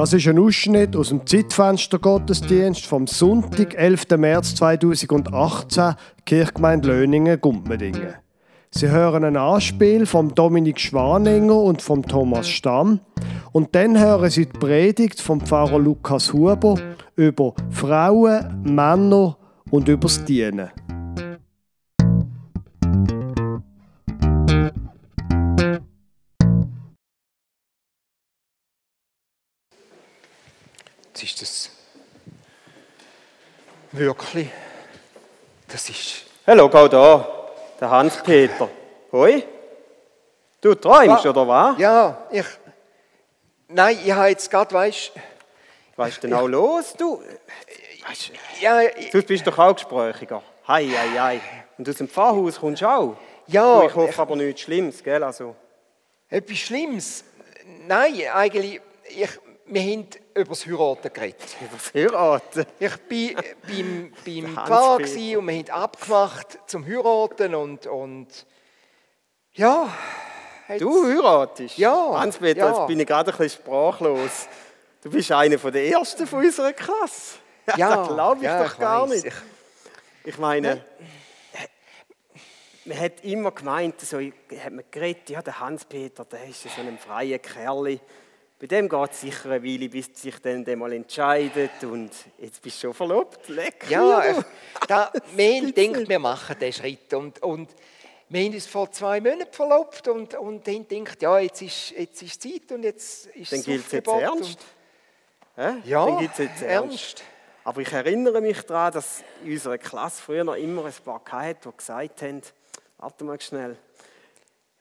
Das ist ein Ausschnitt aus dem Zeitfenster-Gottesdienst vom Sonntag, 11. März 2018, Kirchgemeinde Löningen, Gumpmedingen. Sie hören ein Anspiel von Dominik Schwaninger und von Thomas Stamm. Und dann hören Sie die Predigt vom Pfarrer Lukas Huber über Frauen, Männer und übers Dienen. Wirklich. Das ist. Hallo, geh da, der Hans-Peter. Hoi? Du träumst, Ah. oder was? Ja, ich. Nein, ich habe jetzt gerade, weißt Was ist denn auch los, du? Weisst, ja, ich- du bist doch auch gesprächiger. Hei, hei, hei. Und aus dem Pfarrhaus kommst du auch? Ja, Du, ich hoffe ich- aber nichts Schlimmes, gell? Also, etwas Schlimmes. Nein, eigentlich, ich, wir haben über das Heiraten geredet. übers Heiraten. Ich bin beim, beim gewesen und wir haben abgemacht zum Heiraten und, und ja. Du heiratest? Ja, Hans-Peter, ja. jetzt bin ich gerade ein bisschen sprachlos. Du bist einer der Ersten von unserer Klasse. Ja, das glaube ich ja, doch gar weiss. nicht. Ich, Ich meine, man hat immer gemeint, so hat man geredet, ja, der Hans-Peter, der ist so ein freier Kerl. Bei dem geht es sicher eine Weile, bis sich dann der mal entscheidet. Und jetzt bist du schon verlobt. Leck. Ja, ich, da, wir haben gedacht, wir machen diesen Schritt. Und, und wir haben uns vor zwei Monaten verlobt und, und haben gedacht, ja, jetzt ist, jetzt ist Zeit und jetzt ist Dann es jetzt Aufgebot ernst. Und, ja, Dann gilt's jetzt ernst. ernst. Aber ich erinnere mich daran, dass in unserer Klasse früher noch immer ein paar hatten, die gesagt haben, warte mal schnell,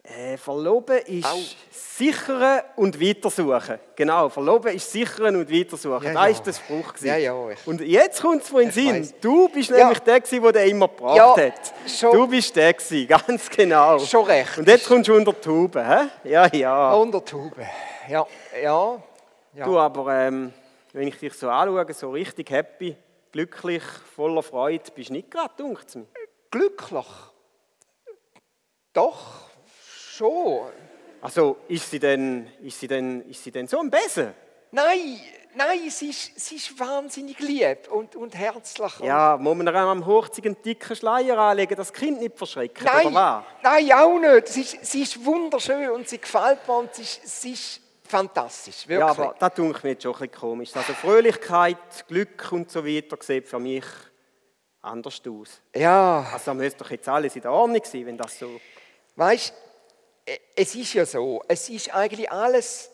äh, Verloben ist Au. sichern und weitersuchen. Genau, Verloben ist sichern und weitersuchen. Ja, da ja. ist der Spruch. gewesen. Ja, ja, ich- und jetzt kommt es in den Sinn. weiss. Du bist Ja. nämlich der, gewesen, der den immer gebracht Ja, hat. schon. Du bist der, gewesen, ganz genau. Schon recht. Und jetzt kommst du unter die Haube. Hä? Ja, ja. Unter die Haube. Ja, ja. ja. Du, aber ähm, wenn ich dich so anschaue, so richtig happy, glücklich, voller Freude, bist du nicht gerade, dunkt mir. Glücklich. Doch, schon. Also, ist sie denn, ist sie denn, ist sie denn so ein Besen? Nein, nein, sie ist, sie ist wahnsinnig lieb und, und herzlich. Ja, muss man ihr am Hochzeit einen dicken Schleier anlegen, das Kind nicht verschrecken, Nein, oder was? nein, auch nicht. Sie ist, sie ist wunderschön und sie gefällt mir und sie ist, sie ist fantastisch, wirklich. Ja, aber das tut mir jetzt schon ein bisschen komisch. Also Fröhlichkeit, Glück und so weiter sieht für mich anders aus. ja Also müsste doch jetzt alles in der Ordnung sein, wenn das so... weißt, es ist ja so, es ist eigentlich alles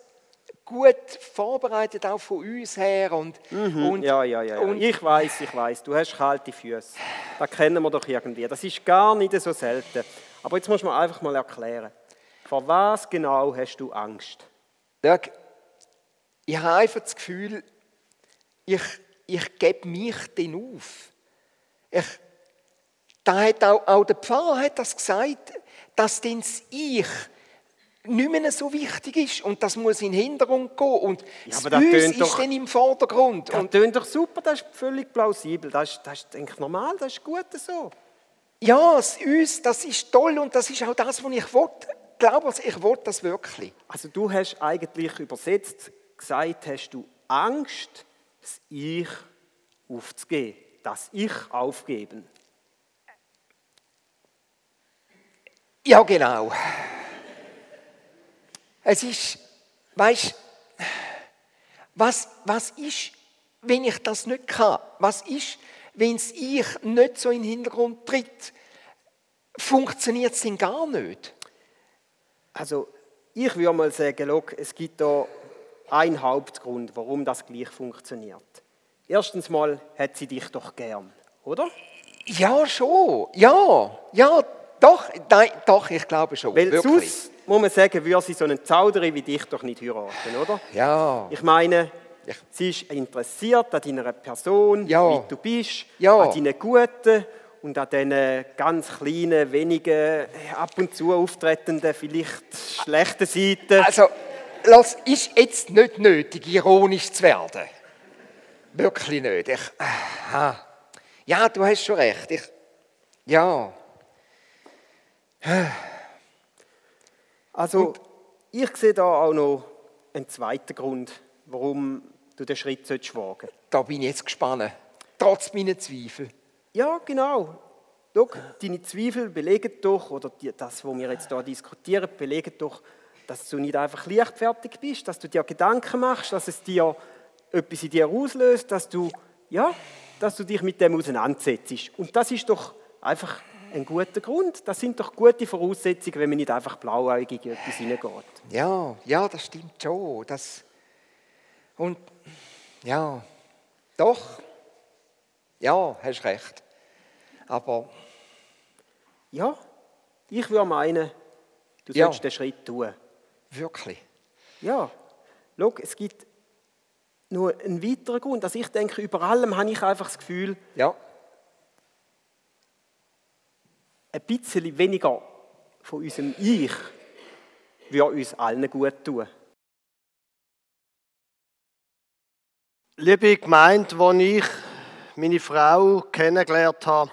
gut vorbereitet, auch von uns her. Und, und, Mhm. ja, ja, ja. ja. Und, Ich weiß, ich weiß. Du hast kalte Füße. Das kennen wir doch irgendwie. Das ist gar nicht so selten. Aber jetzt muss man einfach mal erklären. Vor was genau hast du Angst? schau, ich habe einfach das Gefühl, ich, ich gebe mich den auf. Ich, da hat auch, auch der Pfarrer hat das gesagt, dass denn das Ich nicht mehr so wichtig ist und das muss in den Hintergrund gehen und das aber das Uns tönt ist doch- dann im Vordergrund. Das Und klingt doch super, das ist völlig plausibel. Das ist, das ist ich, normal, das ist gut so. ja, das Uns, das ist toll und das ist auch das, was ich will. Ich glaube, ich will das wirklich. Also du hast eigentlich übersetzt gesagt, hast du Angst, das Ich aufzugeben. Das Ich aufgeben. Ja, genau. Es ist, weißt, was, was ist, wenn ich das nicht kann? Was ist, wenn das Ich nicht so in den Hintergrund tritt? Funktioniert es denn gar nicht? Also ich würde mal sagen, schau, es gibt da einen Hauptgrund, warum das gleich funktioniert. Erstens mal hat sie dich doch gern, oder? Ja, schon. Ja, ja, doch, nein, doch, ich glaube schon. Weil wirklich. sonst, muss man sagen, würde sie so einen Zauderer wie dich doch nicht heiraten, oder? Ja, Ich meine, sie ist interessiert an deiner Person, Ja. wie du bist, Ja. an deinen guten und an diesen ganz kleinen, wenigen, äh, ab und zu auftretenden, vielleicht schlechten Seiten. also, das ist jetzt nicht nötig, ironisch zu werden. Wirklich nicht. Ich, aha. Ja, du hast schon recht. Ich, ja. Also, ich sehe da auch noch einen zweiten Grund, warum du den Schritt wagen sollst. Da bin ich jetzt gespannt. Trotz meiner Zweifel. Ja, genau. Schau, deine Zweifel belegen doch, oder das, was wir jetzt hier diskutieren, belegen doch, dass du nicht einfach leichtfertig bist, dass du dir Gedanken machst, dass es dir etwas in dir auslöst, dass du, ja, dass du dich mit dem auseinandersetzt. Und das ist doch einfach ein guter Grund. Das sind doch gute Voraussetzungen, wenn man nicht einfach blauäugig in etwas hineingeht. Ja, ja, das stimmt schon. Das und ja, doch, ja, hast recht. Aber ja, ich würde meinen, du Ja. sollst den Schritt tun. wirklich. Ja, schau, es gibt nur einen weiteren Grund. Also ich denke, über allem habe ich einfach das Gefühl, Ja, ein bisschen weniger von unserem Ich würde uns allen gut tun. Liebe Gemeinde, als ich meine Frau kennengelernt habe,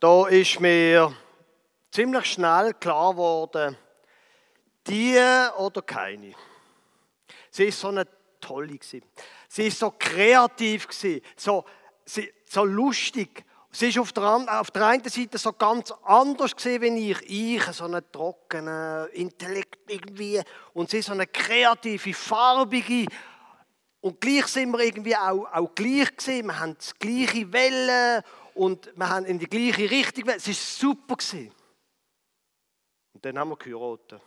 da ist mir ziemlich schnell klar geworden, die oder keine. Sie ist so eine tolle. Sie ist so kreativ so, so lustig. Sie ist auf der, auf der einen Seite so ganz anders gewesen wie ich. Ich, so eine trockene Intellekt irgendwie. Und sie so eine kreative, farbige. Und gleich sind wir irgendwie auch, auch gleich gewesen. Wir haben das gleiche Wellen und wir haben in die gleiche Richtung. Es war super. Gewesen. Und dann haben wir geheiratet.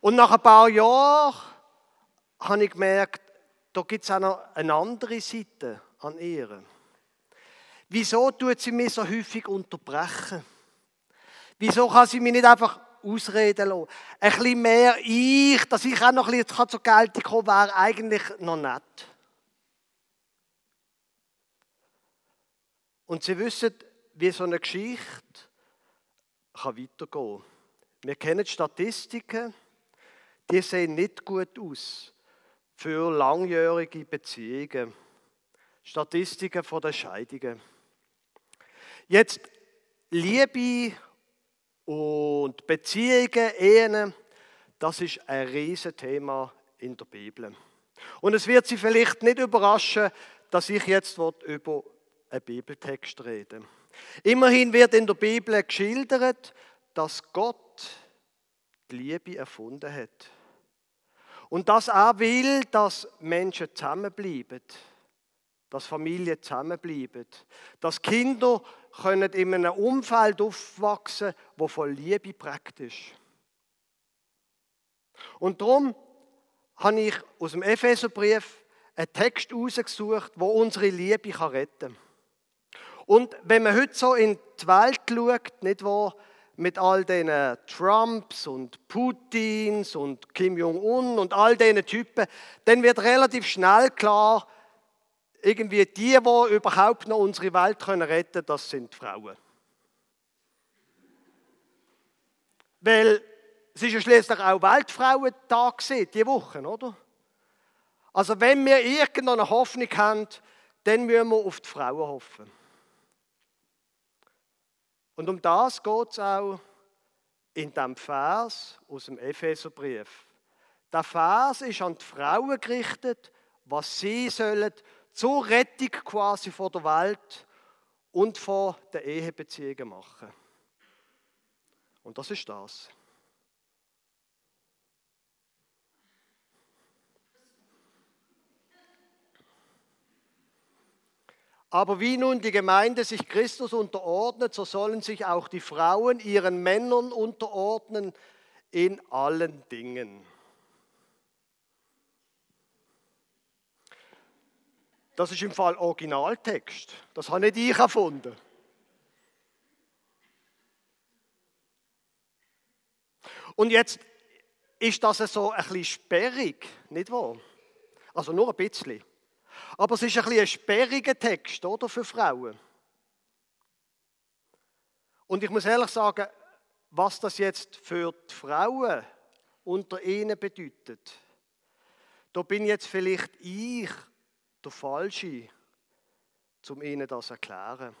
Und nach ein paar Jahren habe ich gemerkt, da gibt es auch noch eine andere Seite an ihr. Wieso tut sie mich so häufig unterbrechen? Wieso kann sie mich nicht einfach ausreden lassen? Ein bisschen mehr ich, dass ich auch noch ein bisschen zur Geltung kommen wäre eigentlich noch nett. Und Sie wissen, wie so eine Geschichte kann weitergehen Wir kennen die Statistiken, die sehen nicht gut aus für langjährige Beziehungen. Statistiken von den Scheidungen. Jetzt Liebe und Beziehungen, Ehen, das ist ein riesen Thema in der Bibel. Und es wird Sie vielleicht nicht überraschen, dass ich jetzt über einen Bibeltext rede. Immerhin wird in der Bibel geschildert, dass Gott die Liebe erfunden hat. Und dass er will, dass Menschen zusammenbleiben, dass Familien zusammenbleiben, dass Kinder können in einem Umfeld aufwachsen, wo von Liebe prägt ist. Und darum habe ich aus dem Epheserbrief einen Text herausgesucht, wo unsere Liebe kann retten kann. Und wenn man heute so in die Welt schaut, nicht wahr, mit all diesen Trumps und Putins und Kim Jong-un und all diesen Typen, dann wird relativ schnell klar, irgendwie die, die überhaupt noch unsere Welt retten können, das sind Frauen. Weil es ist ja schließlich auch Weltfrauentag diese Woche, oder? Also wenn wir irgendeine Hoffnung haben, dann müssen wir auf die Frauen hoffen. Und um das geht es auch in dem Vers aus dem Epheserbrief. Der Vers ist an die Frauen gerichtet, was sie sollen zur Rettung quasi von der Welt und von den Ehebeziehungen machen. Und das ist das. Aber wie nun die Gemeinde sich Christus unterordnet, so sollen sich auch die Frauen ihren Männern unterordnen in allen Dingen. Das ist im Fall Originaltext. Das habe nicht ich erfunden. Und jetzt ist das so ein bisschen sperrig, nicht wahr? Also nur ein bisschen. Aber es ist ein bisschen ein sperriger Text, oder, für Frauen. Und ich muss ehrlich sagen, was das jetzt für die Frauen unter ihnen bedeutet, da bin jetzt vielleicht ich der Falsche, um ihnen das zu erklären.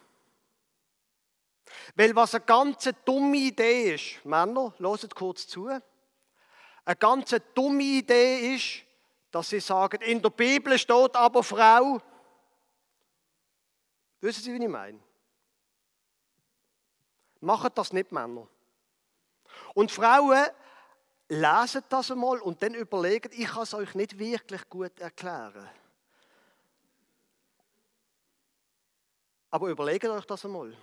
Weil was eine ganz dumme Idee ist, Männer, hört kurz zu, eine ganz dumme Idee ist, dass sie sagen, in der Bibel steht aber Frau. Wissen Sie, wie ich meine? Machen das nicht Männer. Und Frauen lesen das einmal und dann überlegen, ich kann es euch nicht wirklich gut erklären. Aber überlegt euch das einmal.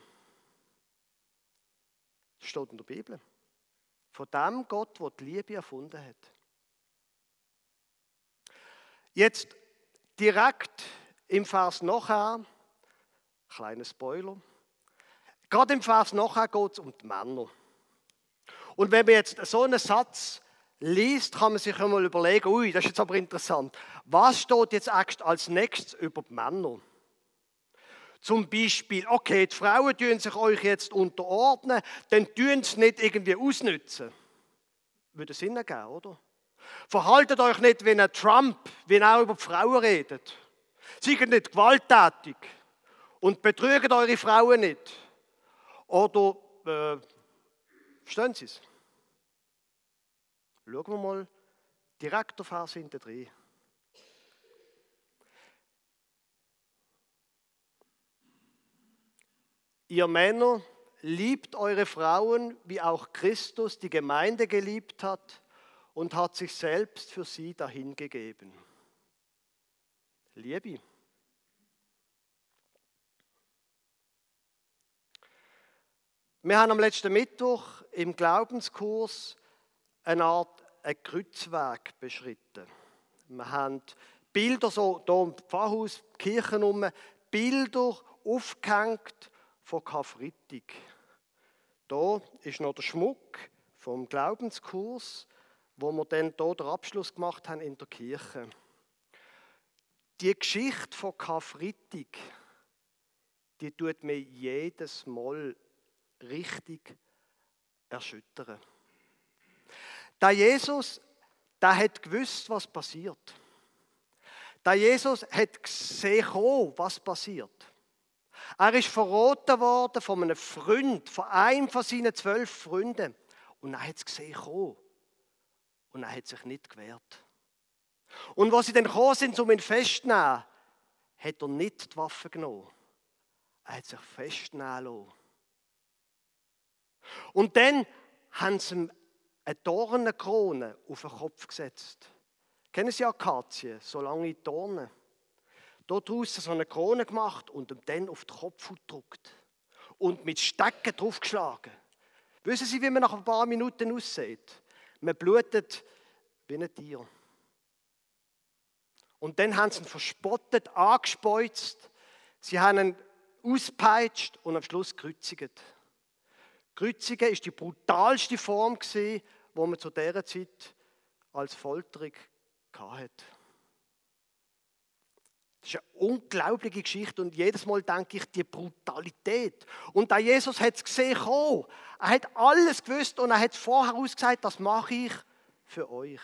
Das steht in der Bibel. Von dem Gott, der die Liebe erfunden hat. Jetzt direkt im Vers nachher, kleiner Spoiler, gerade im Vers nachher geht es um die Männer. Und wenn man jetzt so einen Satz liest, kann man sich einmal überlegen, ui, das ist jetzt aber interessant. Was steht jetzt als nächstes über die Männer? Zum Beispiel, okay, die Frauen tun sich euch jetzt unterordnen, dann tun sie nicht irgendwie ausnützen. Würde Sinn ergeben, oder? Verhaltet euch nicht wie ein Trump, wie er auch über die Frauen redet. Seid nicht gewalttätig und betrügt eure Frauen nicht. Oder, äh, verstehen Sie es? Schauen wir mal direkt auf Vers hinten drin. Ihr Männer, liebt eure Frauen, wie auch Christus die Gemeinde geliebt hat und hat sich selbst für sie dahingegeben. Liebe. Wir haben am letzten Mittwoch im Glaubenskurs eine Art ein Kreuzweg beschritten. Wir haben Bilder so hier im Pfarrhaus, Kirchen um, Bilder aufgehängt von Karfreitag. Da ist noch der Schmuck vom Glaubenskurs, wo wir dann hier den Abschluss gemacht haben in der Kirche. Die Geschichte von Karfreitag, die tut mir jedes Mal richtig erschüttern. Da Jesus, der hat gewusst, was passiert. Da Jesus hat gesehen, was passiert. Er ist verraten worden von einem Freund, von einem von seinen zwölf Freunden. Und er hat es gesehen Und er hat sich nicht gewehrt. Und als sie dann gekommen sind, um ihn festzunehmen, hat er nicht die Waffe genommen. Er hat sich festnehmen lassen. Und dann haben sie ihm eine Dornenkrone auf den Kopf gesetzt. Kennen Sie Akazien, so lange Dornen? Draußen so eine Krone gemacht und ihm dann auf den Kopf gedruckt. Und mit Stecken draufgeschlagen. Wissen Sie, wie man nach ein paar Minuten aussieht? Man blutet wie ein Tier. Und dann haben sie ihn verspottet, angespeuzt. Sie haben ihn auspeitscht und am Schluss gekreuzigt. Kreuzigen ist die brutalste Form, die man zu dieser Zeit als Folterung hatte. Das ist eine unglaubliche Geschichte und jedes Mal denke ich, die Brutalität. Und da Jesus hat es gesehen, oh, er hat alles gewusst und er hat vorher ausgesagt, das mache ich für euch.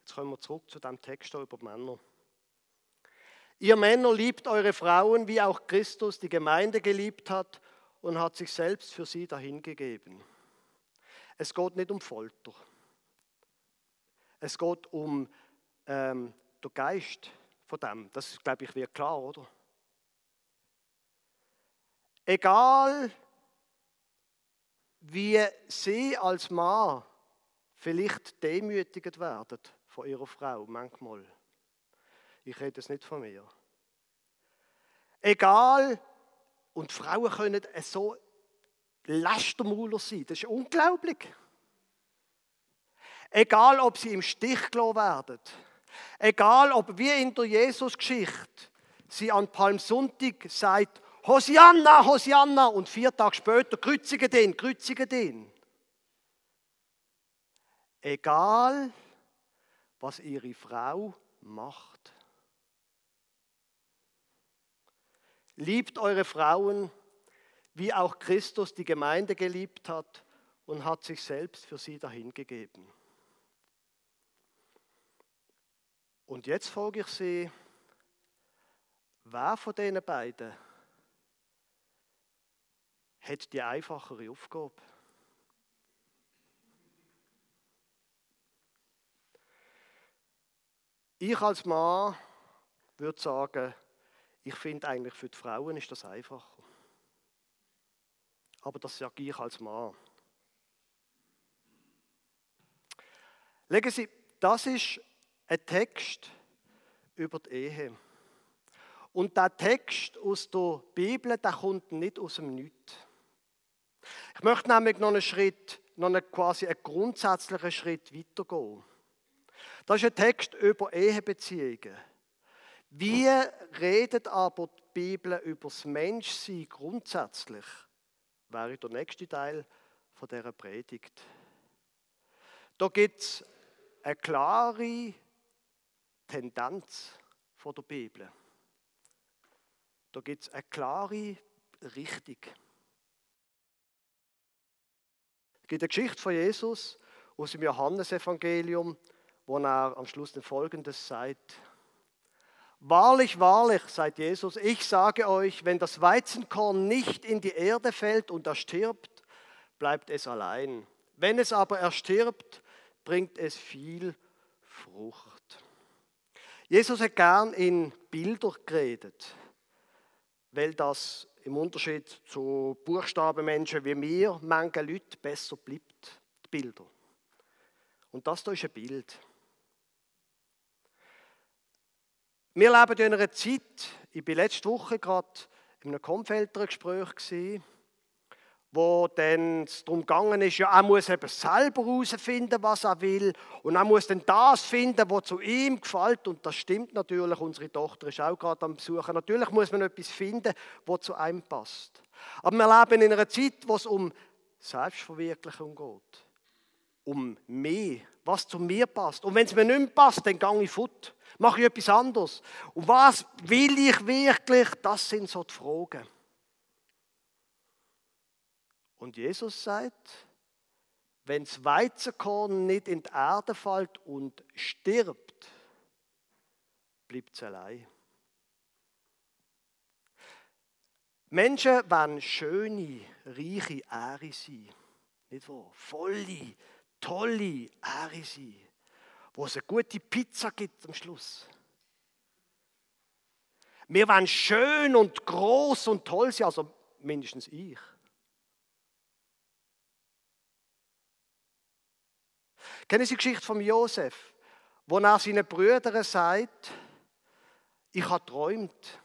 Jetzt kommen wir zurück zu dem Text über Männer. Ihr Männer liebt eure Frauen, wie auch Christus die Gemeinde geliebt hat und hat sich selbst für sie dahingegeben. Es geht nicht um Folter. Es geht um ähm, den Geist von dem. Das, glaube ich, wird klar, oder? Egal, wie Sie als Mann vielleicht demütigt werden von Ihrer Frau, manchmal. Ich rede es nicht von mir. Egal, und Frauen können so Lastermauler sein, das ist unglaublich. Egal, ob sie im Stich gelassen werden. Egal, ob wie in der Jesus-Geschichte sie an Palmsonntag sagt, Hosianna, Hosianna, und vier Tage später kreuzigen den, kreuzigen den. Egal, was ihre Frau macht. Liebt eure Frauen, wie auch Christus die Gemeinde geliebt hat und hat sich selbst für sie dahingegeben. Und jetzt frage ich Sie, wer von diesen beiden hat die einfachere Aufgabe? Ich als Mann würde sagen, ich finde eigentlich für die Frauen ist das einfacher. Aber das sage ich als Mann. Legen Sie, das ist ein Text über die Ehe. Und der Text aus der Bibel, der kommt nicht aus dem Nichts. Ich möchte nämlich noch einen Schritt, noch einen, quasi einen grundsätzlichen Schritt weitergehen. Das ist ein Text über Ehebeziehungen. Wie redet aber die Bibel über das Menschsein grundsätzlich? Wäre der nächste Teil von dieser Predigt. Da gibt es eine klare Tendenz von der Bibel. Da gibt es eine klare Richtung. Es gibt eine Geschichte von Jesus aus dem Johannesevangelium, wo er am Schluss Folgendes sagt. Wahrlich, wahrlich, sagt Jesus, ich sage euch, wenn das Weizenkorn nicht in die Erde fällt und erstirbt, bleibt es allein. Wenn es aber erstirbt, bringt es viel Frucht. Jesus hat gern in Bilder geredet, weil das im Unterschied zu Buchstabenmenschen wie mir manche Leute besser bleibt, die Bilder. Und das hier ist ein Bild. Wir leben in einer Zeit, ich war letzte Woche gerade in einem Kompfelder-Gespräch, wo es darum gegangen ist, ja, er muss eben selber herausfinden, was er will und er muss dann das finden, was zu ihm gefällt und das stimmt natürlich, unsere Tochter ist auch gerade am Besuchen. Natürlich muss man etwas finden, was zu einem passt. Aber wir leben in einer Zeit, wo es um Selbstverwirklichung geht. Um mehr, was zu mir passt. Und wenn es mir nicht mehr passt, dann gehe ich fort mache ich etwas anderes? Und was will ich wirklich? Das sind so die Fragen. Und Jesus sagt, wenn das Weizenkorn nicht in die Erde fällt und stirbt, bleibt es allein. Menschen wollen schöne, reiche Ehre sein. Nicht wahr? Volle, tolle Ehre sein wo es eine gute Pizza gibt am Schluss. Wir wollen schön und groß und toll sein, also mindestens ich. Kennen Sie die Geschichte von Josef, wo er seinen Brüdern sagt, ich habe träumt.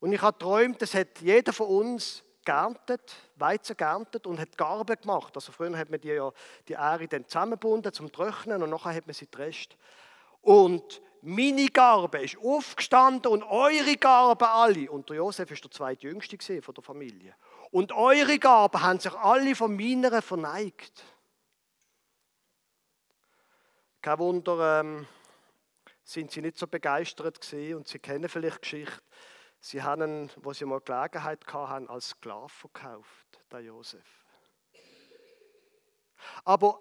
Und ich habe träumt, es hat jeder von uns geerntet, Weizen geerntet und hat Garben gemacht. Also früher hat man die, ja, die Ähre dann zusammengebunden zum Trocknen und nachher hat man sie getrescht. Und meine Garbe ist aufgestanden und eure Garben alle, und der Josef ist der zweitjüngste von der Familie, und eure Garben haben sich alle von meiner verneigt. Kein Wunder, ähm, sind sie nicht so begeistert gewesen und sie kennen vielleicht Geschichte Sie haben, wo sie mal Gelegenheit hatten, als Sklav verkauft, der Josef. Aber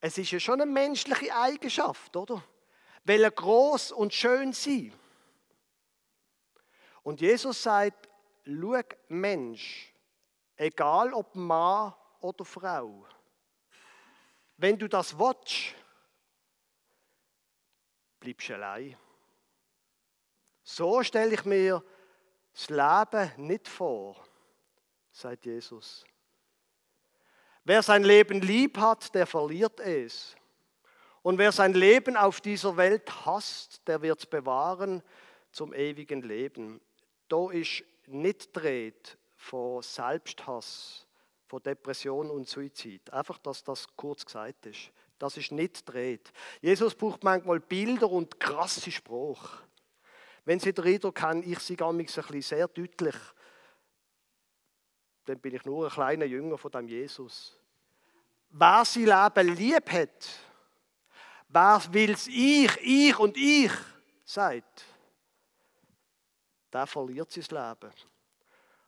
es ist ja schon eine menschliche Eigenschaft, oder? Weil er groß und schön sein. Und Jesus sagt: Schau, Mensch, egal ob Mann oder Frau, wenn du das willst, bleibst allein. So stelle ich mir das Leben nicht vor, sagt Jesus. Wer sein Leben lieb hat, der verliert es. Und wer sein Leben auf dieser Welt hasst, der wird es bewahren zum ewigen Leben. Da ist nicht dreht von Selbsthass, von Depression und Suizid. Einfach, dass das kurz gesagt ist. Das ist nicht dreht. Jesus braucht manchmal Bilder und krasse Spruch. Wenn Sie den Eindruck haben, ich sei ein bisschen sehr deutlich, dann bin ich nur ein kleiner Jünger von dem Jesus. Wer sein Leben lieb hat, wer will es ich, ich und ich sagt, der verliert sein Leben.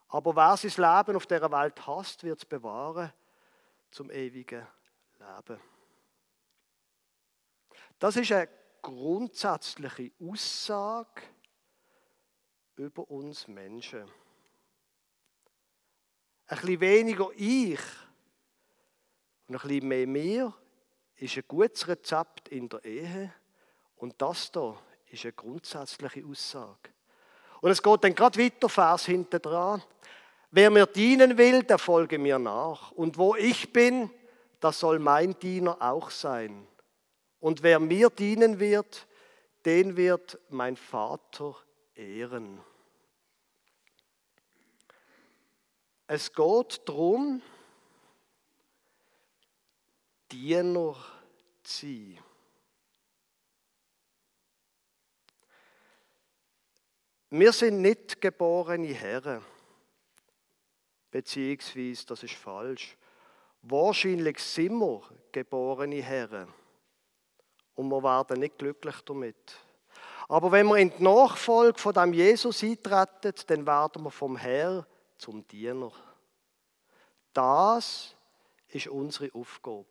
Aber wer sein Leben auf dieser Welt hasst, wird es bewahren zum ewigen Leben. Das ist eine grundsätzliche Aussage über uns Menschen. Ein bisschen weniger ich und ein bisschen mehr mir ist ein gutes Rezept in der Ehe Und das da ist eine grundsätzliche Aussage. Und es geht dann gerade weiter, Vers hinten dran. Wer mir dienen will, der folge mir nach. Und wo ich bin, das soll mein Diener auch sein. Und wer mir dienen wird, den wird mein Vater ehren. Es geht darum, Diener zu sein. Wir sind nicht geborene Herren. Beziehungsweise, das ist falsch. Wahrscheinlich sind wir geborene Herren. Und wir werden nicht glücklich damit. Aber wenn wir in die Nachfolge von dem Jesus eintreten, dann werden wir vom Herr zum Diener. Das ist unsere Aufgabe.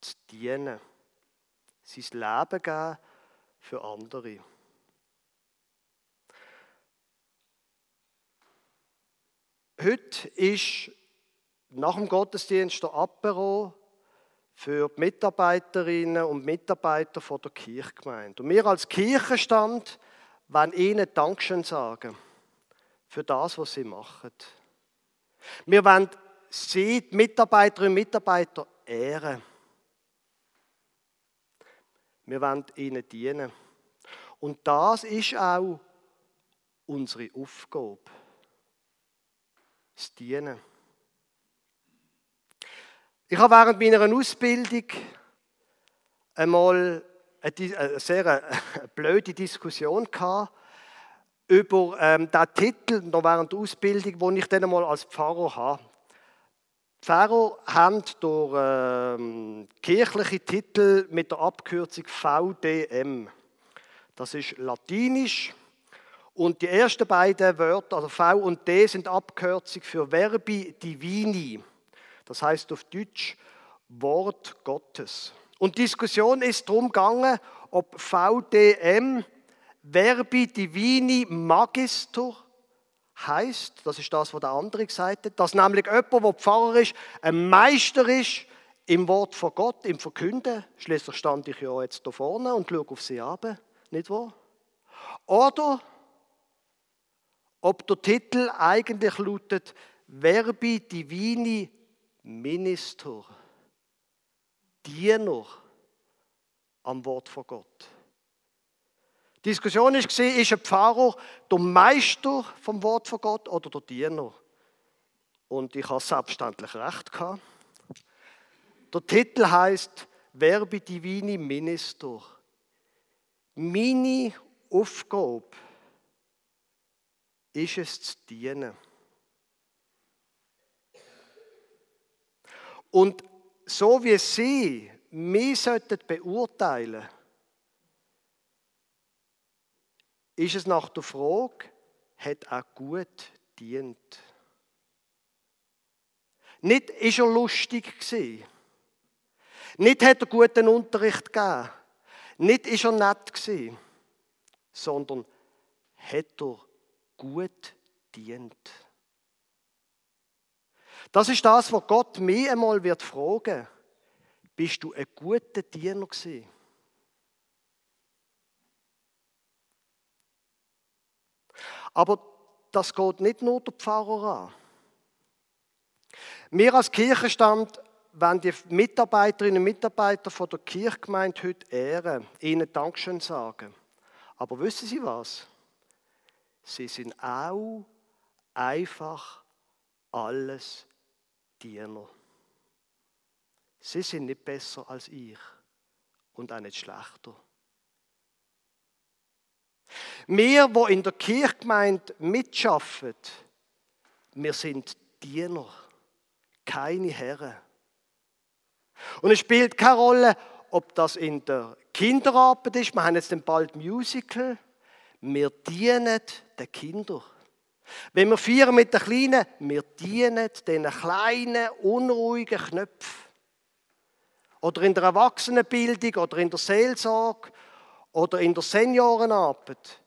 Zu dienen. Sein Leben geben für andere. Heute ist nach dem Gottesdienst der Apero für die Mitarbeiterinnen und Mitarbeiter von der Kirchgemeinde. Und wir als Kirchenstand wollen ihnen Dankeschön sagen für das, was sie machen. Wir wollen sie, die Mitarbeiterinnen und Mitarbeiter, ehren. Wir wollen ihnen dienen. Und das ist auch unsere Aufgabe das Dienen. Ich habe während meiner Ausbildung einmal eine sehr eine blöde Diskussion gehabt über ähm, den Titel noch während der Ausbildung, den ich dann einmal als Pfarrer habe. Pfarrer haben durch ähm, kirchliche Titel mit der Abkürzung VDM. Das ist latinisch und die ersten beiden Wörter, also V und D, sind Abkürzung für Verbi Divini. Das heißt auf Deutsch Wort Gottes. Und die Diskussion ist darum gegangen, ob VDM Verbi Divini Magister heißt. Das ist das, was der andere gesagt hat. Dass nämlich jemand, der Pfarrer ist, ein Meister ist im Wort von Gott, im Verkünden. Schließlich stand ich ja jetzt da vorne und schaue auf sie ab, nicht wahr? Oder ob der Titel eigentlich lautet Verbi Divini Minister, Diener am Wort von Gott. Die Diskussion war, ist ein Pfarrer der Meister vom Wort von Gott oder der Diener? Und ich habe selbstverständlich recht. Der Titel heißt Verbi Divini Minister. Meine Aufgabe ist es zu dienen. Und so wie Sie mich sollten beurteilen, ist es nach der Frage, hat er gut dient? Nicht ist er lustig gewesen. Nicht hat er guten Unterricht gegeben. Nicht ist er nett gewesen. Sondern hat er gut dient. Das ist das, was Gott mir einmal wird fragen. Bist du ein guter Diener gewesen? Aber das geht nicht nur der Pfarrer an. Wir als Kirchenstand wollen die Mitarbeiterinnen und Mitarbeiter von der Kirchgemeinde heute ehren, ihnen Dankeschön sagen. Aber wissen Sie was? Sie sind auch einfach alles Diener. Sie sind nicht besser als ich und auch nicht schlechter. Wir, wo in der Kirchgemeinde mitschaffen, wir sind Diener, keine Herren. Und es spielt keine Rolle, ob das in der Kinderarbeit ist. Wir haben jetzt bald Musical. Wir dienen den Kindern. Wenn wir feiern mit den Kleinen, wir dienen den kleinen, unruhigen Knöpfen. Oder in der Erwachsenenbildung oder in der Seelsorge oder in der Seniorenarbeit.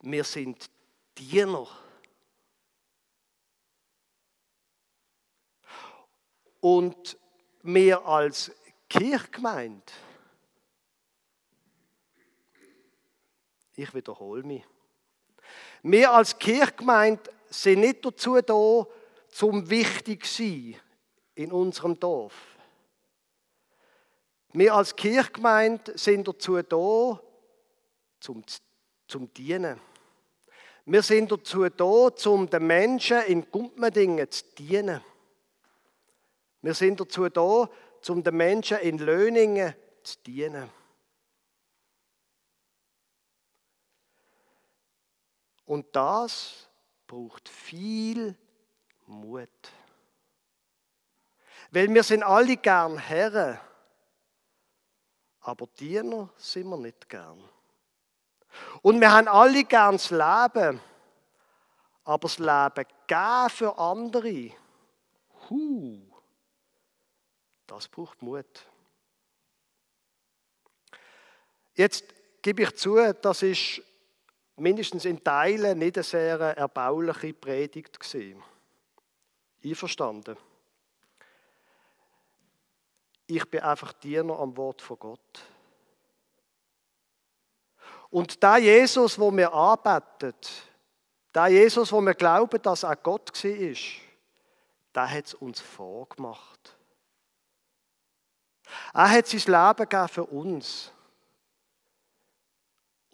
Wir sind Diener. Und wir als Kirchgemeinde, Ich wiederhole mich. Wir als Kirchgemeinde sind nicht dazu da, zum wichtig sein in unserem Dorf. Wir als Kirchgemeinde sind dazu da, zum, zum Dienen. Wir sind dazu da, um den Menschen in Gumpmendingen zu dienen. Wir sind dazu da, um den Menschen in Löningen zu dienen. Und das braucht viel Mut. Weil wir sind alle gern Herren, aber Diener sind wir nicht gern. Und wir haben alle gern das Leben, aber das Leben geben für andere, huh, das braucht Mut. Jetzt gebe ich zu, das ist mindestens in Teilen nicht eine sehr erbauliche Predigt gewesen. Einverstanden. Ich bin einfach Diener am Wort von Gott. Und da Jesus, wo wir arbeitet, da Jesus, wo wir glauben, dass er Gott war, da hat es uns vorgemacht. Er hat sein Leben gegeben für uns.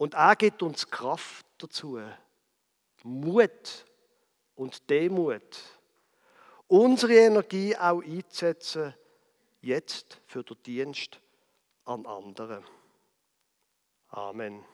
Und er gibt uns Kraft dazu, Mut und Demut, unsere Energie auch einzusetzen, jetzt für den Dienst an anderen. Amen.